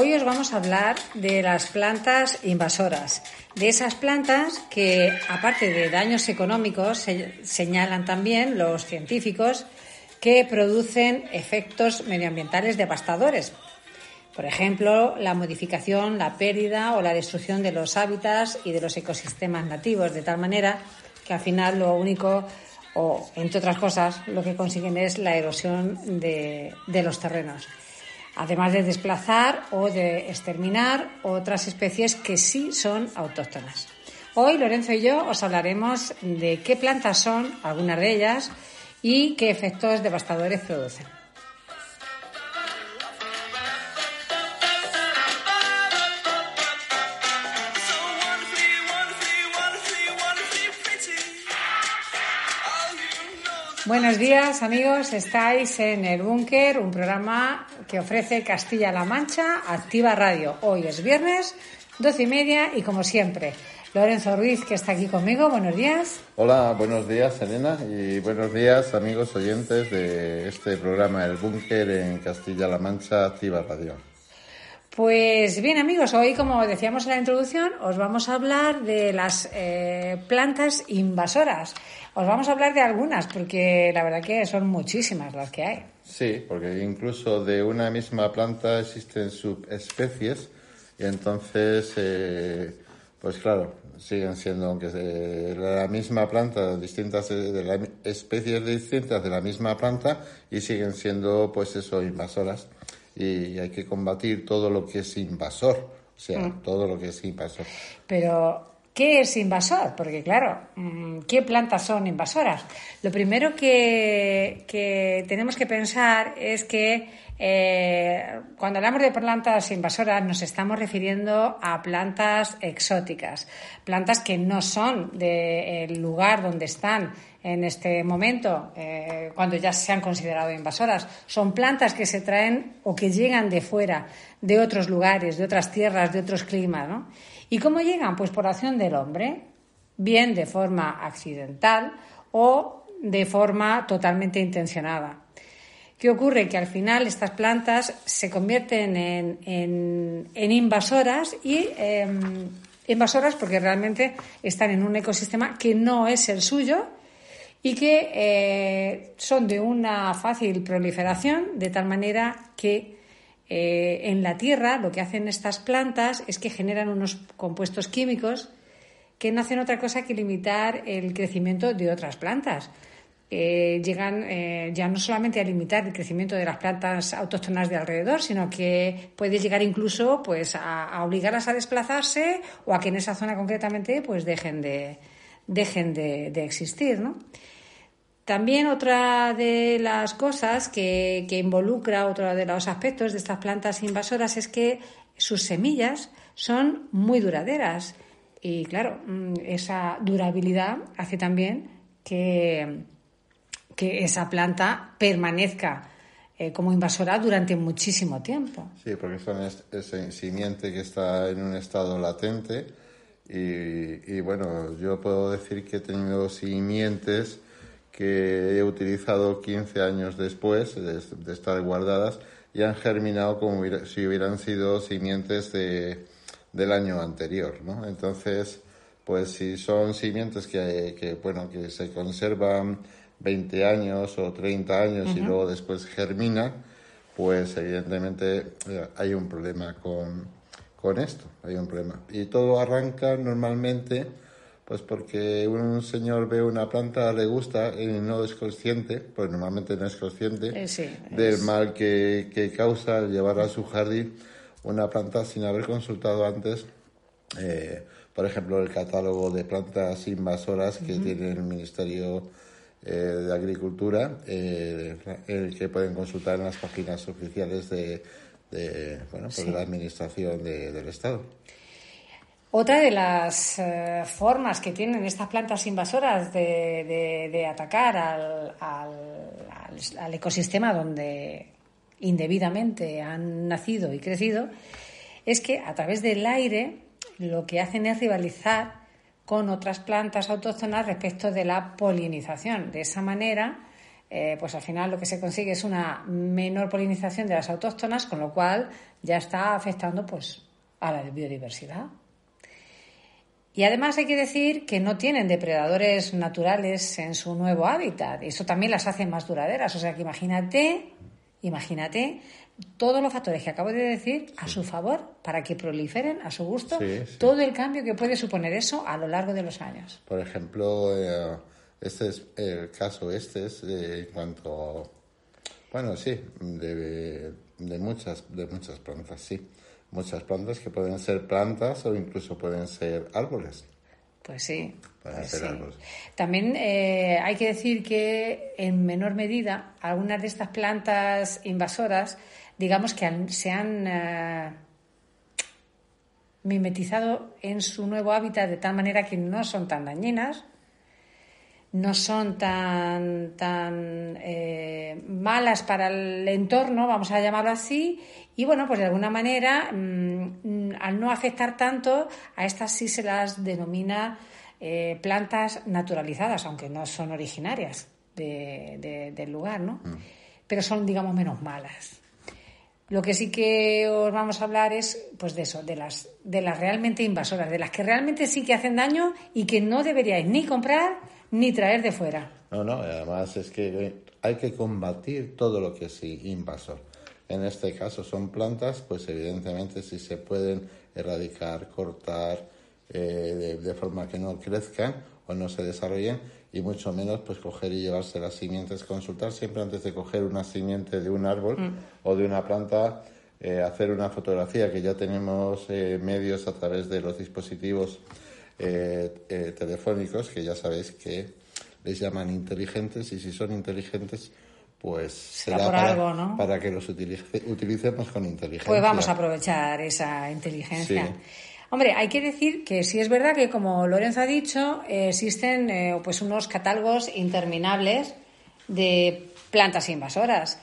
Hoy os vamos a hablar de las plantas invasoras, de esas plantas que, aparte de daños económicos, se señalan también los científicos que producen efectos medioambientales devastadores. Por ejemplo, la modificación, la pérdida o la destrucción de los hábitats y de los ecosistemas nativos, de tal manera que al final lo único, o entre otras cosas, lo que consiguen es la erosión de los terrenos además de desplazar o de exterminar otras especies que sí son autóctonas. Hoy Lorenzo y yo os hablaremos de qué plantas son, algunas de ellas, y qué efectos devastadores producen. Buenos días amigos, estáis en El Búnker, un programa que ofrece Castilla-La Mancha, Activa Radio. Hoy es viernes, doce y media y como siempre, Lorenzo Ruiz que está aquí conmigo, buenos días. Hola, buenos días Elena y buenos días amigos oyentes de este programa El Búnker en Castilla-La Mancha, Activa Radio. Pues bien amigos, hoy como decíamos en la introducción, os vamos a hablar de las eh, plantas invasoras. Os vamos a hablar de algunas porque la verdad que son muchísimas las que hay. Sí, porque incluso de una misma planta existen subespecies y entonces, eh, pues claro, siguen siendo, aunque de la misma planta, distintas de las especies distintas de la misma planta y siguen siendo, pues eso, invasoras y hay que combatir todo lo que es invasor, o sea, mm. todo lo que es invasor. Pero, ¿qué es invasor? Porque, claro, mm, ¿qué plantas son invasoras? Lo primero que, que tenemos que pensar es que eh, cuando hablamos de plantas invasoras nos estamos refiriendo a plantas exóticas, plantas que no son del lugar donde están en este momento, eh, cuando ya se han considerado invasoras. Son plantas que se traen o que llegan de fuera, de otros lugares, de otras tierras, de otros climas. ¿no? ¿Y cómo llegan? Pues por acción del hombre, bien de forma accidental o de forma totalmente intencionada. ¿Qué ocurre? Que al final estas plantas se convierten en, invasoras y em, invasoras porque realmente están en un ecosistema que no es el suyo y que eh, son de una fácil proliferación de tal manera que eh, en la tierra lo que hacen estas plantas es que generan unos compuestos químicos que no hacen otra cosa que limitar el crecimiento de otras plantas. Eh, llegan eh, ya no solamente a limitar el crecimiento de las plantas autóctonas de alrededor, sino que puede llegar incluso pues a, obligarlas a desplazarse o a que en esa zona concretamente pues dejen de dejen de, existir, ¿no? También otra de las cosas que, que involucra, otro de los aspectos de estas plantas invasoras es que sus semillas son muy duraderas y claro, mm, esa durabilidad hace también que que esa planta permanezca eh, como invasora durante muchísimo tiempo. Sí, porque es una simiente que está en un estado latente y, bueno, yo puedo decir que he tenido simientes que he utilizado 15 años después de, estar guardadas y han germinado como si hubieran sido simientes de, del año anterior, ¿no? Entonces, pues si son simientes que, que bueno, que se conservan 20 años o 30 años y luego después germina, pues evidentemente eh, hay un problema con, con esto, hay un problema. Y todo arranca normalmente pues porque un señor ve una planta, le gusta y no es consciente, pues normalmente no es consciente eh, del mal que, que, causa llevar a su jardín una planta sin haber consultado antes, eh, por ejemplo, el catálogo de plantas invasoras que tiene el Ministerio eh, de Agricultura, eh, el que pueden consultar en las páginas oficiales de, bueno, pues la Administración del Estado. Otra de las eh, formas que tienen estas plantas invasoras de, atacar al, al, ecosistema donde indebidamente han nacido y crecido es que a través del aire lo que hacen es rivalizar con otras plantas autóctonas respecto de la polinización. De esa manera, eh, pues al final lo que se consigue es una menor polinización de las autóctonas, con lo cual ya está afectando pues a la biodiversidad. Y además hay que decir que no tienen depredadores naturales en su nuevo hábitat. Eso también las hace más duraderas. O sea que imagínate, imagínate todos los factores que acabo de decir a su favor para que proliferen a su gusto todo el cambio que puede suponer eso a lo largo de los años. Por ejemplo, eh, este es el caso este es en cuanto bueno sí de, de muchas de muchas plantas sí muchas plantas que pueden ser plantas o incluso pueden ser árboles. Pues sí. Pues También eh, hay que decir que en menor medida algunas de estas plantas invasoras, digamos que se han eh, mimetizado en su nuevo hábitat de tal manera que no son tan dañinas no son tan, tan eh, malas para el entorno, vamos a llamarlo así, y bueno, pues de alguna manera, mm, al no afectar tanto, a estas sí se las denomina eh, plantas naturalizadas, aunque no son originarias del lugar, ¿no? Mm. Pero son, digamos, menos malas. Lo que sí que os vamos a hablar es, pues de eso, de las, de las realmente invasoras, de las que realmente sí que hacen daño y que no deberíais ni comprar ni traer de fuera. No, no, además es que hay que combatir todo lo que es invasor. En este caso son plantas, pues evidentemente si se pueden erradicar, cortar, eh, de, forma que no crezcan o no se desarrollen y mucho menos pues coger y llevarse las simientes, consultar siempre antes de coger una simiente de un árbol mm. o de una planta, eh, hacer una fotografía que ya tenemos eh, medios a través de los dispositivos telefónicos que ya sabéis que les llaman inteligentes y si son inteligentes pues será, para, algo, ¿no? para que los utilicemos con inteligencia. Pues vamos a aprovechar esa inteligencia. Hombre, hay que decir que sí es verdad que, como Lorenzo ha dicho, existen eh, pues unos catálogos interminables de plantas invasoras.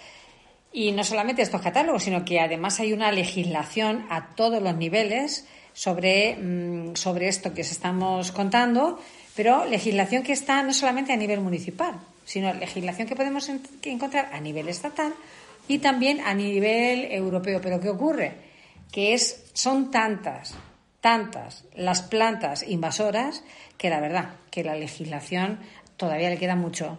Y no solamente estos catálogos, sino que además hay una legislación a todos los niveles sobre, mm, sobre esto que os estamos contando, pero legislación que está no solamente a nivel municipal, sino legislación que podemos encontrar a nivel estatal y también a nivel europeo. Pero ¿qué ocurre? Que es, son tantas, tantas las plantas invasoras que la verdad que la legislación todavía le queda mucho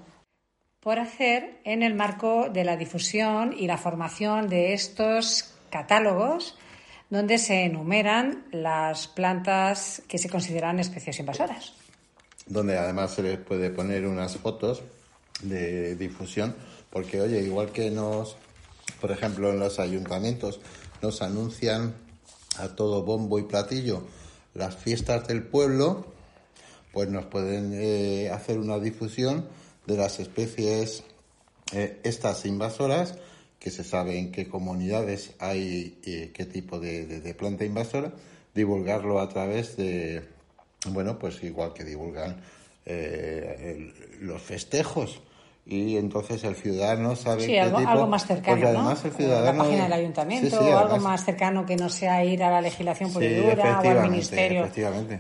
por hacer en el marco de la difusión y la formación de estos catálogos donde se enumeran las plantas que se consideran especies invasoras. Donde además se les puede poner unas fotos de difusión, porque oye, igual que nos, por ejemplo, en los ayuntamientos nos anuncian a todo bombo y platillo las fiestas del pueblo, pues nos pueden eh, hacer una difusión de las especies eh, estas invasoras que se sabe en qué comunidades hay eh, qué tipo de, planta invasora, divulgarlo a través de, bueno, pues igual que divulgan los festejos. Y entonces el ciudadano sabe sí, algo, algo, más cercano, además el ciudadano, la página del ayuntamiento, o algo más cercano que no sea ir a la legislación pura o al Ministerio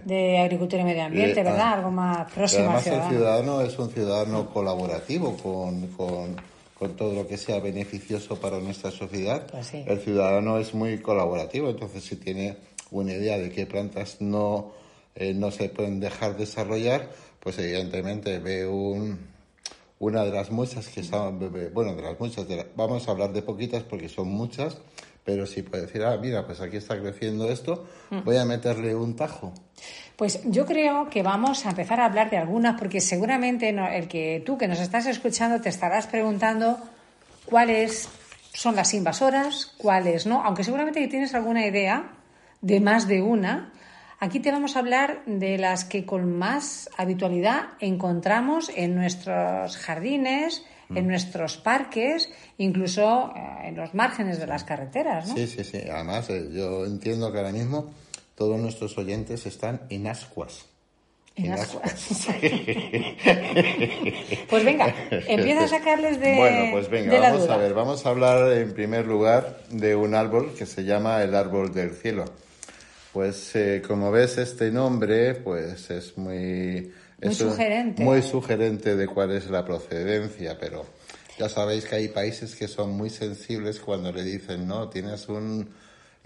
de Agricultura y Medio Ambiente, ¿verdad? Algo más próximo además el ciudadano es un ciudadano colaborativo con, con con todo lo que sea beneficioso para nuestra sociedad. Pues el ciudadano es muy colaborativo, entonces si tiene una idea de qué plantas no, eh, no se pueden dejar desarrollar, pues evidentemente ve un, una de las muchas que están, bueno, de las muchas, vamos a hablar de poquitas porque son muchas, pero si puede decir, ah, mira, pues aquí está creciendo esto, mm. voy a meterle un tajo. Pues yo creo que vamos a empezar a hablar de algunas, porque seguramente el que tú que nos estás escuchando te estarás preguntando cuáles son las invasoras, cuáles no, aunque seguramente tienes alguna idea de más de una. Aquí te vamos a hablar de las que con más habitualidad encontramos en nuestros jardines, en mm. nuestros parques, incluso eh, en los márgenes de las carreteras, ¿no? Sí, sí, sí. Además, eh, yo entiendo que ahora mismo todos nuestros oyentes están en ascuas. En ascuas. pues venga, empieza a sacarles de. Bueno, pues venga, vamos a ver. Vamos a hablar en primer lugar de un árbol que se llama el árbol del cielo. Pues eh, como ves, este nombre, pues es muy muy sugerente. muy sugerente de cuál es la procedencia, pero Ya sabéis que hay países que son muy sensibles cuando le dicen, no, tienes un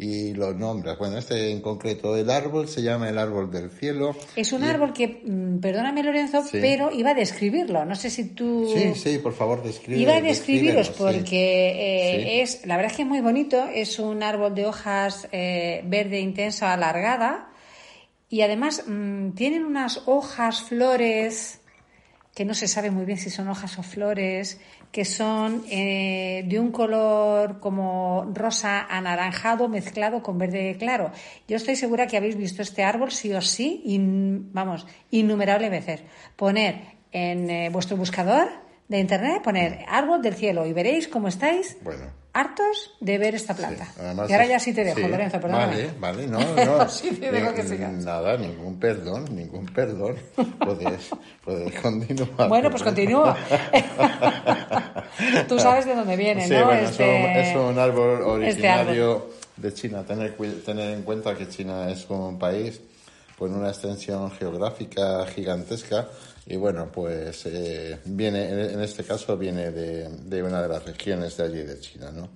y lo nombras. Bueno, este en concreto, el árbol se llama el árbol del cielo. Es un árbol que, mm, perdóname Lorenzo, pero iba a describirlo. No sé si tú... Sí, sí, por favor, describe. Iba a describiros porque eh, es, la verdad es que es muy bonito. Es un árbol de hojas eh, verde intensa alargada y además mm, tienen unas hojas, flores que no se sabe muy bien si son hojas o flores, que son eh, de un color como rosa anaranjado mezclado con verde claro. Yo estoy segura que habéis visto este árbol sí o sí, vamos, innumerables veces. Poner en eh, vuestro buscador de internet, poner árbol del cielo y veréis cómo estáis. Bueno hartos de ver esta planta. y ahora ya sí te dejo, Lorenzo, perdóname. Vale, vale, no, no. sí te dejo que sigas. Nada, ningún perdón, ningún perdón. Puedes, puedes continuar. Bueno, pues continúa. Tú sabes de dónde viene, sí, ¿no? Bueno, este... es, un, árbol este originario de China. Tener, tener en cuenta que China es un país con una extensión geográfica gigantesca y bueno, pues eh, viene, en este caso viene de, de, una de las regiones de allí de China, ¿no?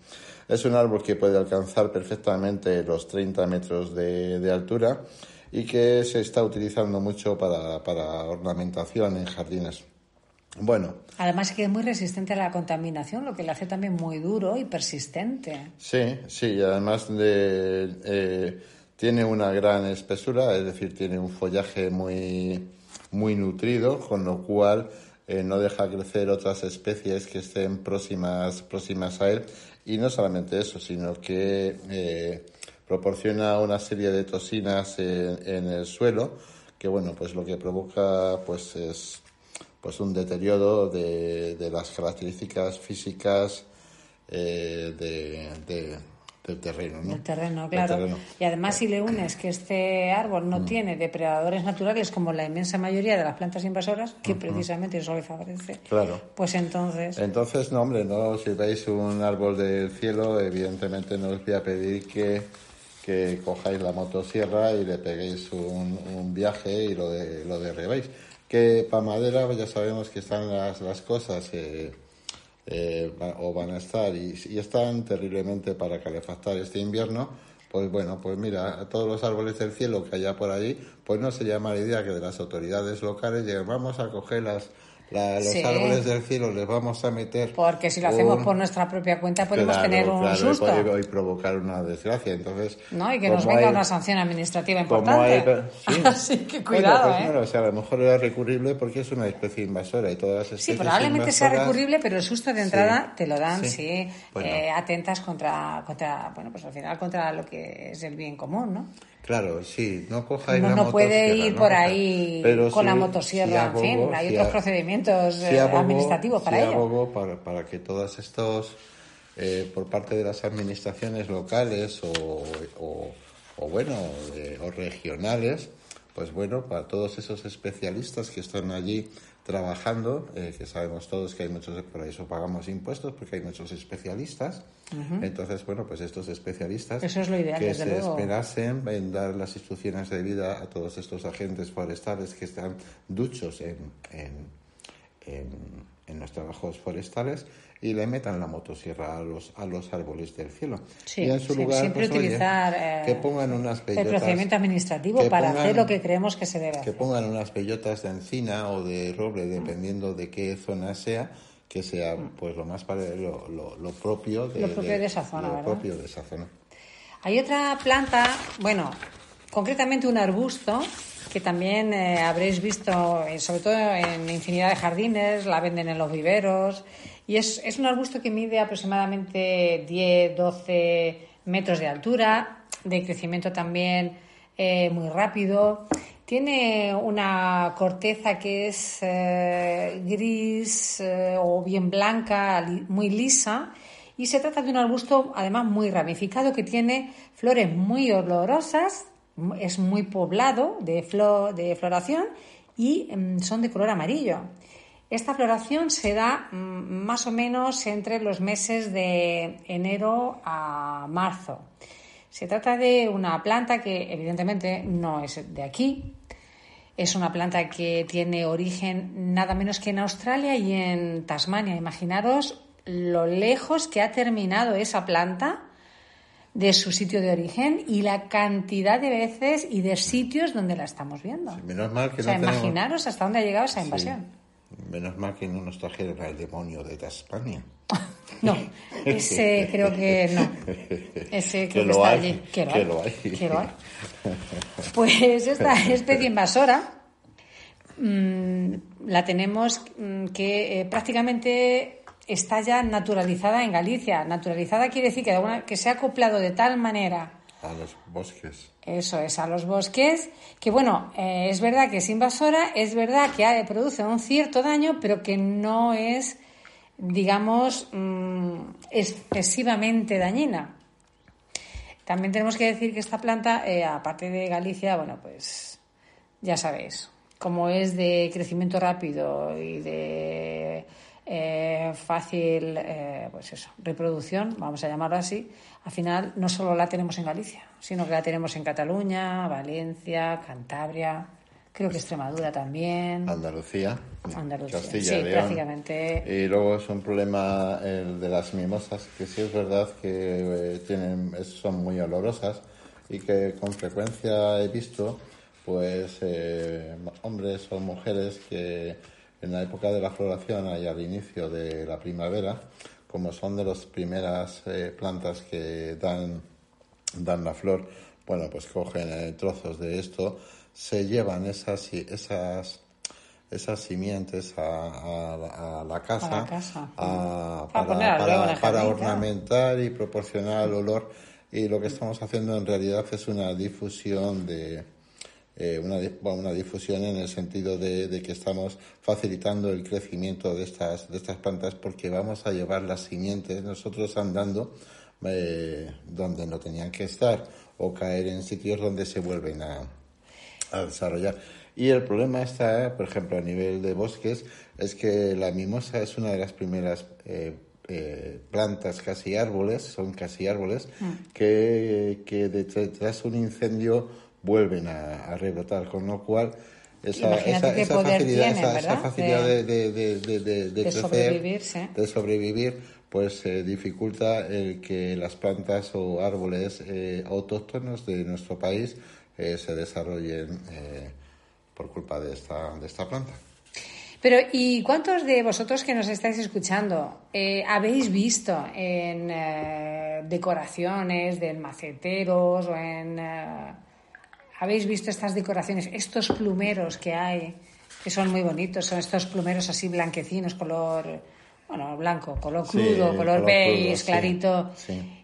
Es un árbol que puede alcanzar perfectamente los 30 metros de, de altura y que se está utilizando mucho para, para ornamentación en jardines. Bueno. Además que es muy resistente a la contaminación, lo que le hace también muy duro y persistente. Sí, sí, además de, eh, tiene una gran espesura, es decir, tiene un follaje muy, muy nutrido, con lo cual eh, no deja crecer otras especies que estén próximas, próximas a él. Y no solamente eso, sino que eh, proporciona una serie de toxinas en, el suelo, que bueno, pues lo que provoca pues es pues un deterioro de, las características físicas eh, de del terreno, ¿no? Del terreno, claro. Y además si le unes que este árbol no mm. tiene depredadores naturales como la inmensa mayoría de las plantas invasoras, que precisamente eso le favorece. Claro. Pues entonces... Entonces, no, hombre, no, si veis un árbol del cielo, evidentemente no os voy a pedir que, que cojáis la motosierra y le peguéis un, un viaje y lo, de, lo derribéis. Que para madera ya sabemos que están las, las cosas... Eh, eh, o van a estar y, están terriblemente para calefactar este invierno, pues bueno, pues mira, a todos los árboles del cielo que haya por ahí, pues no sería mala idea que de las autoridades locales lleguen, vamos a coger las los árboles del cielo les vamos a meter. Porque si lo hacemos por nuestra propia cuenta podemos tener un susto. Y, provocar una desgracia. Entonces, no, y que nos venga una sanción administrativa importante. Así que cuidado, pues, ¿eh? o sea, a lo mejor era recurrible porque es una especie invasora y todas las especies Sí, probablemente sea recurrible, pero el susto de entrada te lo dan, sí, eh, atentas contra, contra, bueno, pues al final contra lo que es el bien común, ¿no? Claro, sí, no cojáis no, la no puede ir por ahí con la motosierra, en fin, hay otros procedimientos eh, administrativos para ello. Para, para que todos estos, eh, por parte de las administraciones locales o, o, bueno, o regionales, pues bueno, para todos esos especialistas que están allí trabajando, eh, que sabemos todos que hay muchos, por eso pagamos impuestos, porque hay muchos especialistas. Entonces, bueno, pues estos especialistas que se esperasen en dar las instrucciones de vida a todos estos agentes forestales que están duchos en, en, en los trabajos forestales y le metan la motosierra a los, a los árboles del cielo. Sí, y en su lugar, siempre pues, utilizar que pongan unas bellotas, el procedimiento administrativo para hacer lo que creemos que se debe Que pongan unas bellotas de encina o de roble, dependiendo de qué zona sea, que sea pues lo más lo, lo, lo propio de, lo propio de, esa zona, lo propio de esa zona. Hay otra planta, bueno, concretamente un arbusto que también eh, habréis visto, eh, sobre todo en infinidad de jardines, la venden en los viveros y es, un arbusto que mide aproximadamente 10, 12 metros de altura, de crecimiento también eh, muy rápido. Tiene una corteza que es eh, gris eh, o bien blanca, muy lisa, y se trata de un arbusto además muy ramificado que tiene flores muy olorosas, es muy poblado de, de floración y mm, son de color amarillo. Esta floración se da mm, más o menos entre los meses de enero a marzo. Se trata de una planta que evidentemente no es de aquí. Es una planta que tiene origen nada menos que en Australia y en Tasmania. Imaginaros lo lejos que ha terminado esa planta de su sitio de origen y la cantidad de veces y de sitios donde la estamos viendo. menos mal que o sea, imaginaros hasta dónde ha llegado esa invasión. Menos mal que no nos trajeron al demonio de Tasmania. no, ese creo que no. Ese creo que, está allí. Que lo, hay. Que lo hay. Pues esta especie invasora mm, la tenemos mm, que eh, prácticamente está ya naturalizada en Galicia. Naturalizada quiere decir que, que se ha acoplado de tal manera a los bosques. Eso es, a los bosques, que bueno, eh, es verdad que es invasora, es verdad que produce un cierto daño, pero que no es, digamos, mm, excesivamente dañina. También tenemos que decir que esta planta, eh, aparte de Galicia, bueno, pues ya sabéis, como es de crecimiento rápido y de eh, fácil, eh, pues eso, reproducción, vamos a llamarlo así, al final no solo la tenemos en Galicia, sino que la tenemos en Cataluña, Valencia, Cantabria, creo que Extremadura también. Andalucía. Andalucía, sí, prácticamente. Y luego es un problema el de las mimosas, que sí es verdad que eh, tienen, son muy olorosas y que con frecuencia he visto, pues, hombres o mujeres que en la época de la floración y al inicio de la primavera, como son de las primeras eh, plantas que dan, dan la flor, bueno, pues cogen eh, trozos de esto, se llevan esas, esas, esas simientes a, la casa, para, ornamentar y proporcionar el olor. Y lo que estamos haciendo en realidad es una difusión de, eh, una, una, difusión en el sentido de, que estamos facilitando el crecimiento de estas, de estas plantas porque vamos a llevar las simientes nosotros andando eh, donde no tenían que estar o caer en sitios donde se vuelven a, a desarrollar. Y el problema está, por ejemplo, a nivel de bosques, es que la mimosa es una de las primeras eh, plantas, casi árboles, son casi árboles, mm. que, que detrás un incendio vuelven a, rebrotar, con lo cual esa, esa, facilidad, esa, facilidad de, de, de, de sobrevivir, de sobrevivir, pues eh, dificulta el que las plantas o árboles eh, autóctonos de nuestro país eh, se desarrollen por culpa de esta, de esta planta. Pero, ¿y cuántos de vosotros que nos estáis escuchando habéis visto en decoraciones de maceteros o en habéis visto estas decoraciones, estos plumeros que hay, que son muy bonitos, son estos plumeros así blanquecinos, color, bueno, blanco, color crudo, color, beige, clarito,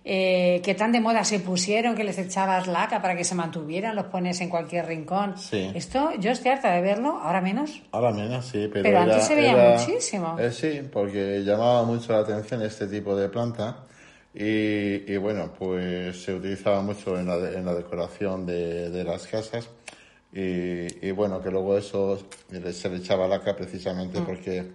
eh, que tan de moda se pusieron que les echabas laca para que se mantuvieran, los pones en cualquier rincón. Esto, yo estoy harta de verlo, ahora menos. Ahora menos, sí, pero, pero antes se veía muchísimo. Eh, sí, porque llamaba mucho la atención este tipo de planta y, bueno, pues se utilizaba mucho en la, en la decoración de, de, las casas. Y, y, bueno, que luego eso se le echaba laca precisamente mm. porque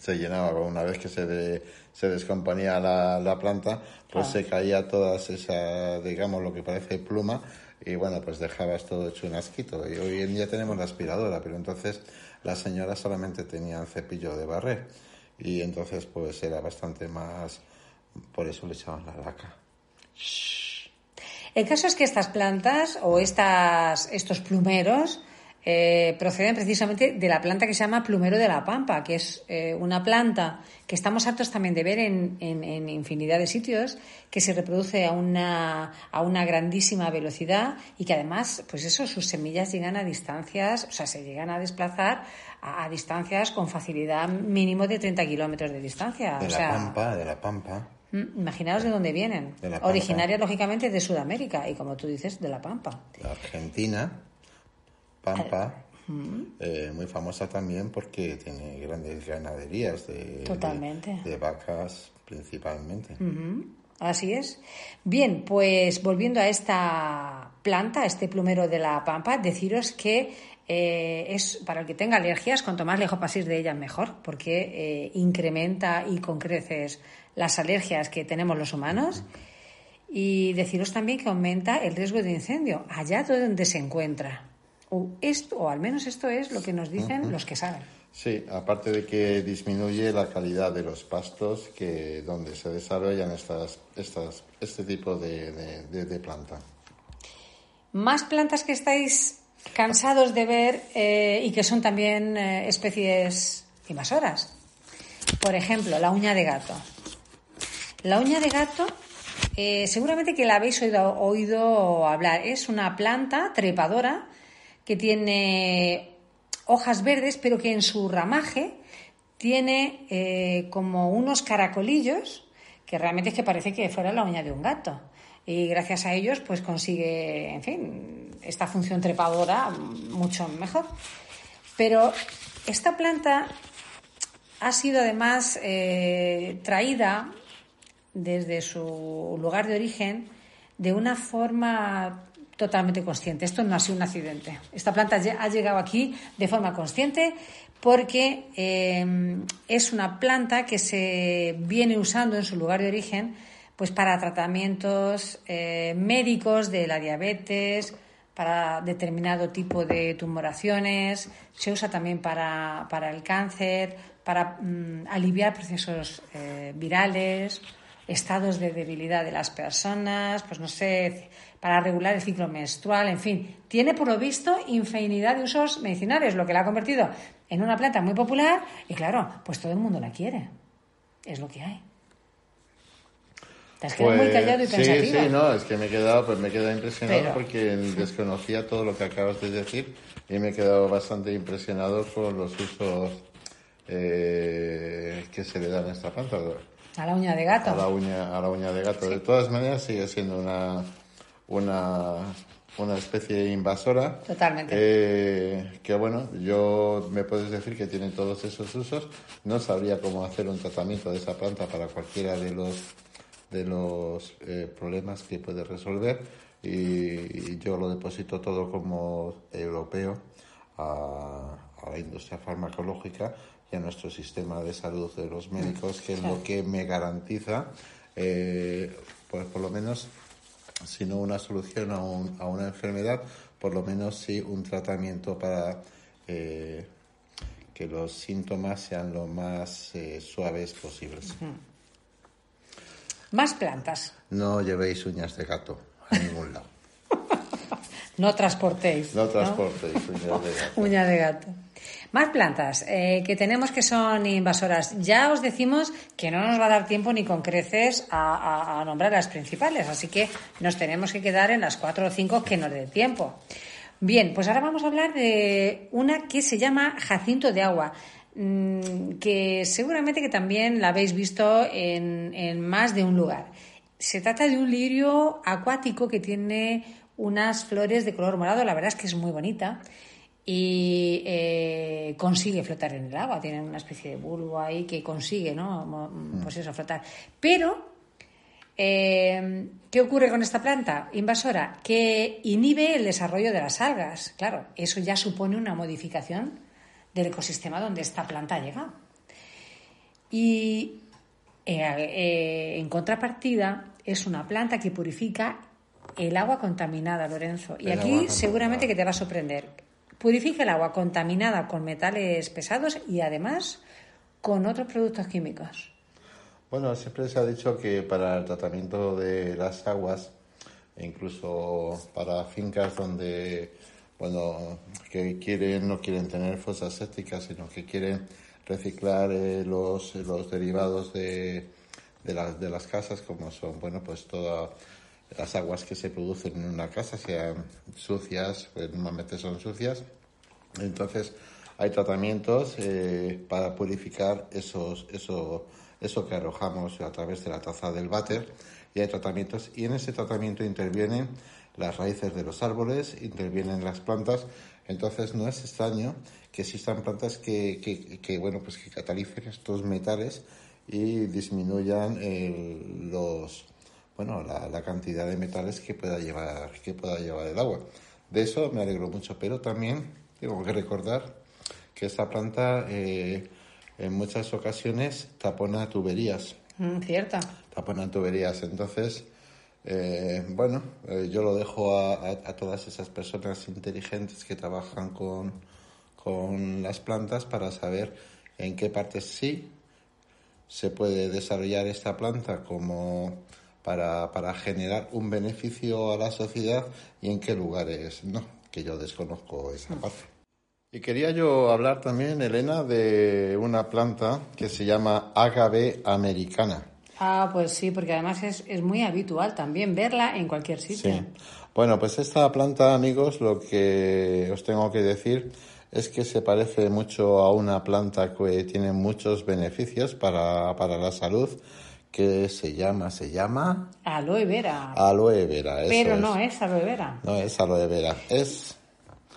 se llenaba. Una vez que se, se descomponía la, la planta, pues se caía toda esa, digamos, lo que parece pluma. Y bueno, pues dejabas todo hecho un asquito. Y hoy en día tenemos la aspiradora, pero entonces las señoras solamente tenían cepillo de barrer. Y entonces pues era bastante más por eso le echaban la laca. El caso es que estas plantas o estas, estos plumeros eh, proceden precisamente de la planta que se llama plumero de la pampa, que es eh, una planta que estamos hartos también de ver en, en, infinidad de sitios, que se reproduce a una, a una grandísima velocidad y que además, pues eso, sus semillas llegan a distancias, o sea, se llegan a desplazar a, distancias con facilidad mínimo de 30 kilómetros de distancia. De la pampa, de la pampa. Mm, imaginaos de dónde vienen. Originarias, lógicamente, de Sudamérica y, como tú dices, de La Pampa. La Argentina, Pampa, eh, muy famosa también porque tiene grandes ganaderías de, de, vacas principalmente. Así es. Bien, pues volviendo a esta planta, este plumero de la pampa, deciros que eh, es para el que tenga alergias, cuanto más lejos paséis de ella mejor, porque eh, incrementa y con creces las alergias que tenemos los humanos y deciros también que aumenta el riesgo de incendio allá donde se encuentra. O, esto, o al menos esto es lo que nos dicen los que saben. Sí, aparte de que disminuye la calidad de los pastos que donde se desarrollan estas, estas, este tipo de, de, planta. Más plantas que estáis cansados de ver eh, y que son también eh, especies invasoras. Por ejemplo, la uña de gato. La uña de gato, eh, seguramente que la habéis oído, hablar. Es una planta trepadora que tiene hojas verdes, pero que en su ramaje tiene como unos caracolillos que realmente es que parece que fuera la uña de un gato. Y gracias a ellos, pues consigue, en fin, esta función trepadora mucho mejor. Pero esta planta ha sido además eh, traída desde su lugar de origen de una forma totalmente consciente. Esto no ha sido un accidente. Esta planta ha llegado aquí de forma consciente porque eh, es una planta que se viene usando en su lugar de origen pues para tratamientos eh, médicos de la diabetes, para determinado tipo de tumoraciones, se usa también para, el cáncer, para mm, aliviar procesos eh, virales, estados de debilidad de las personas, pues no sé, para regular el ciclo menstrual, en fin, tiene por lo visto infinidad de usos medicinales, lo que la ha convertido en una planta muy popular y claro, pues todo el mundo la quiere. Es lo que hay. Te has quedado muy pues, callado y pensativo. Sí, sí, no, es que me he quedado, pues me he quedado impresionado porque desconocía todo lo que acabas de decir y me he quedado bastante impresionado por los usos eh, que se le dan a esta planta. A la uña de gato. A la uña, a la uña de gato. De todas maneras sigue siendo una una, una especie invasora. Totalmente. Eh, que bueno, yo me puedes decir que tiene todos esos usos. No sabría cómo hacer un tratamiento de esa planta para cualquiera de los de los eh, problemas que puede resolver y, yo lo deposito todo como europeo a, la industria farmacológica y a nuestro sistema de salud de los médicos, que es lo que me garantiza, eh, pues por lo menos si no una solución a, a, una enfermedad, por lo menos sí un tratamiento para eh, que los síntomas sean lo más eh, suaves posibles. Más plantas. No llevéis uñas de gato a ningún lado. no transportéis. No transportéis uñas de gato. Uña de gato. Más plantas eh, que tenemos que son invasoras. Ya os decimos que no nos va a dar tiempo ni con creces a, nombrar las principales, así que nos tenemos que quedar en las cuatro o cinco que nos dé tiempo. Bien, pues ahora vamos a hablar de una que se llama jacinto de agua que seguramente que también la habéis visto en, en, más de un lugar. Se trata de un lirio acuático que tiene unas flores de color morado, la verdad es que es muy bonita y eh, consigue flotar en el agua. Tiene una especie de bulbo ahí que consigue, ¿no? Pues eso, flotar. Pero, eh, ¿qué ocurre con esta planta invasora? Que inhibe el desarrollo de las algas. Claro, eso ya supone una modificación del ecosistema donde esta planta llega. Y eh, en contrapartida, es una planta que purifica el agua contaminada, Lorenzo. Y aquí seguramente que te va a sorprender Purifica el agua contaminada con metales pesados y además con otros productos químicos. Bueno, siempre se ha dicho que para el tratamiento de las aguas, e incluso para fincas donde, bueno, que quieren, no quieren tener fosas sépticas, sino que quieren reciclar eh, los, los derivados de, de, de las casas, como son, bueno, pues todas las aguas que se producen en una casa, sean sucias, pues normalmente son sucias. Entonces, hay tratamientos eh, para purificar esos, eso, eso que arrojamos a través de la taza del váter y hay tratamientos y en ese tratamiento intervienen las raíces de los árboles, intervienen las plantas, entonces no es extraño que existan plantas que, que, que bueno, pues que catalicen estos metales y disminuyan los, bueno, la, cantidad de metales que pueda llevar, que pueda llevar el agua. De eso me alegro mucho, pero también tengo que recordar que esta planta eh, en muchas ocasiones tapona tuberías. Mm, cierto. Tapona tuberías. Entonces, eh, bueno, eh, yo lo dejo a, todas esas personas inteligentes que trabajan con, con las plantas para saber en qué partes sí se puede desarrollar esta planta como para, para generar un beneficio a la sociedad y en qué lugares no, que yo desconozco esa parte. Y quería yo hablar también, Elena, de una planta que se llama agave americana. Ah, pues sí, porque además es, es muy habitual también verla en cualquier sitio. Sí. Bueno, pues esta planta, amigos, lo que os tengo que decir es que se parece mucho a una planta que tiene muchos beneficios para, para la salud, que se llama, se llama... Aloe vera. Aloe vera, eso Pero es. no es aloe vera. No es aloe vera, es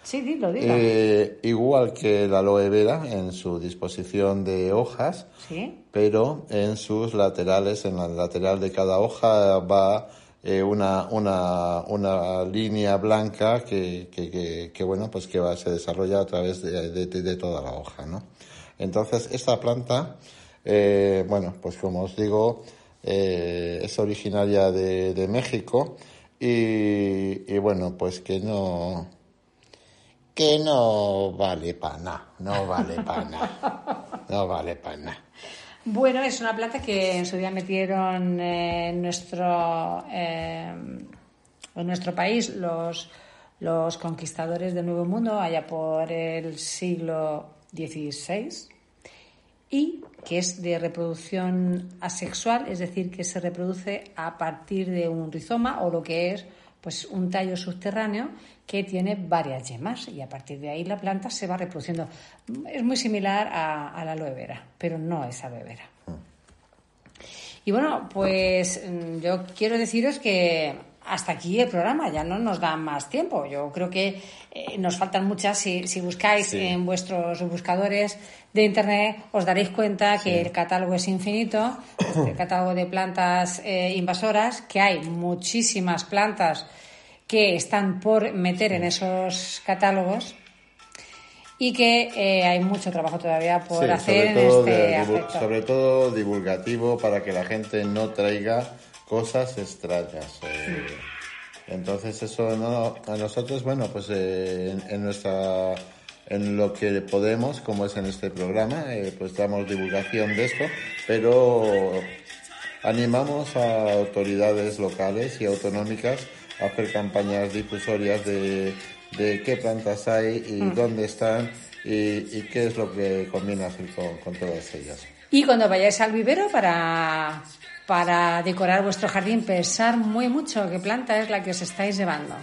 Sí, dilo, dilo. eh, igual que la aloe vera en su disposición de hojas, Sí. pero en sus laterales, en la lateral de cada hoja va eh, una, una, una línea blanca que, que, que, que, bueno, pues que va, se desarrolla a través de, de, toda la hoja, ¿no? Entonces, esta planta, eh, bueno, pues como os digo, es originaria de, de México y, y bueno, pues que no, que no vale para nada, no vale para nada, no vale para nada. Bueno, es una planta que en su día metieron eh, en nuestro eh, en nuestro país los los conquistadores del Nuevo Mundo allá por el siglo XVI y que es de reproducción asexual, es decir, que se reproduce a partir de un rizoma o lo que es pues un tallo subterráneo que tiene varias yemas y a partir de ahí la planta se va reproduciendo. Es muy similar a, a la aloe vera, pero no es aloe vera. Y bueno, pues mm, yo quiero deciros que hasta aquí el programa, ya no nos da más tiempo. Yo creo que eh, nos faltan muchas. Si, si buscáis Sí. en vuestros buscadores de Internet, os daréis cuenta que el catálogo es infinito, este catálogo de plantas eh, invasoras, que hay muchísimas plantas que están por meter en esos catálogos y que eh, hay mucho trabajo todavía por Sí, hacer sobre en este de divu- aspecto. sobre todo divulgativo para que la gente no traiga cosas extrañas. eh. Entonces eso no, a nosotros, bueno, pues eh, en, en nuestra en lo que podemos, como es en este programa, eh, pues damos divulgación de esto, pero animamos a autoridades locales y autonómicas a hacer campañas difusorias de, de qué plantas hay y Mm. dónde están y, y qué es lo que conviene hacer con, con todas ellas. Y cuando vayáis al vivero para, para decorar vuestro jardín, pensar muy mucho qué planta es la que os estáis llevando.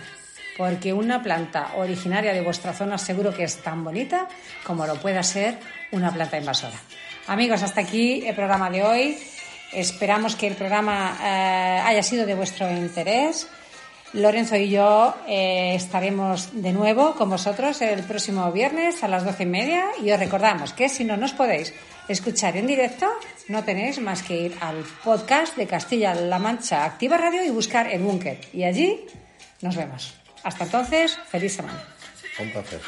Porque una planta originaria de vuestra zona seguro que es tan bonita como lo pueda ser una planta invasora. Amigos, hasta aquí el programa de hoy. Esperamos que el programa eh, haya sido de vuestro interés. Lorenzo y yo eh, estaremos de nuevo con vosotros el próximo viernes a las doce y media y os recordamos que si no nos podéis escuchar en directo, no tenéis más que ir al podcast de Castilla-La Mancha Activa Radio y buscar el búnker. Y allí nos vemos. Hasta entonces, feliz semana. Un placer.